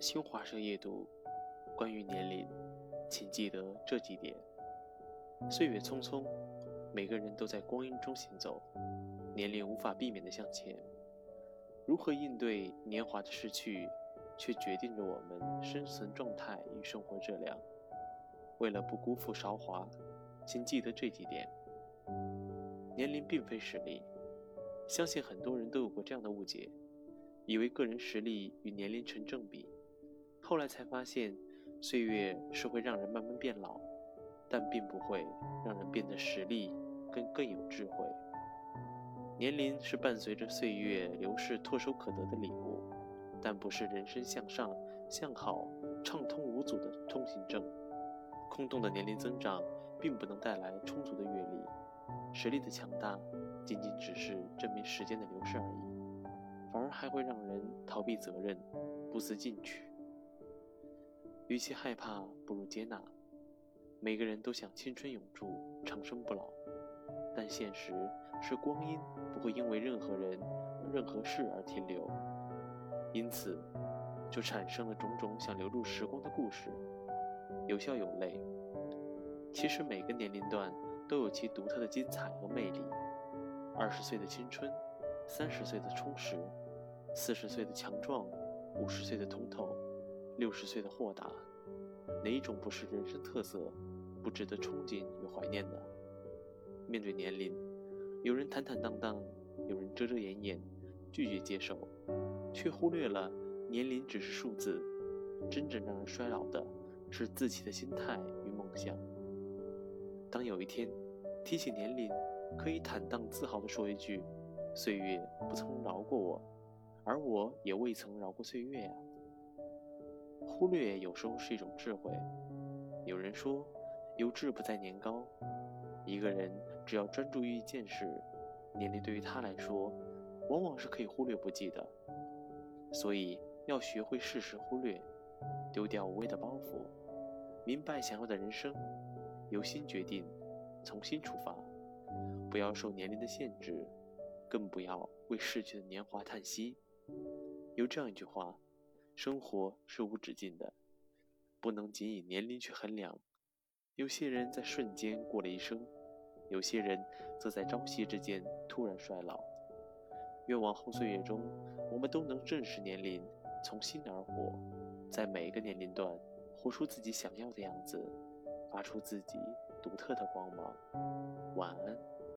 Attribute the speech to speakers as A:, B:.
A: 新华社夜读，关于年龄，请记得这几点：岁月匆匆，每个人都在光阴中行走，年龄无法避免的向前。如何应对年华的逝去，却决定着我们生存状态与生活质量。为了不辜负韶华，请记得这几点：年龄并非实力。相信很多人都有过这样的误解，以为个人实力与年龄成正比。后来才发现，岁月是会让人慢慢变老，但并不会让人变得实力更更有智慧。年龄是伴随着岁月流逝唾手可得的礼物，但不是人生向上、向好、畅通无阻的通行证。空洞的年龄增长，并不能带来充足的阅历。实力的强大，仅仅只是证明时间的流逝而已，反而还会让人逃避责任，不思进取。与其害怕，不如接纳。每个人都想青春永驻、长生不老，但现实是光阴不会因为任何人、任何事而停留，因此就产生了种种想留住时光的故事，有笑有泪。其实每个年龄段都有其独特的精彩和魅力。二十岁的青春，三十岁的充实，四十岁的强壮，五十岁的通透。六十岁的豁达，哪一种不是人生特色，不值得憧憬与怀念的？面对年龄，有人坦坦荡荡，有人遮遮掩掩，拒绝接受，却忽略了年龄只是数字，真正让人衰老的是自己的心态与梦想。当有一天提起年龄，可以坦荡自豪地说一句：“岁月不曾饶过我，而我也未曾饶过岁月呀。”忽略有时候是一种智慧。有人说，有志不在年高。一个人只要专注于一件事，年龄对于他来说，往往是可以忽略不计的。所以要学会适时忽略，丢掉无谓的包袱，明白想要的人生，由心决定，从心出发，不要受年龄的限制，更不要为逝去的年华叹息。有这样一句话。生活是无止境的，不能仅以年龄去衡量。有些人在瞬间过了一生，有些人则在朝夕之间突然衰老。愿往后岁月中，我们都能正视年龄，从心而活，在每一个年龄段活出自己想要的样子，发出自己独特的光芒。晚安。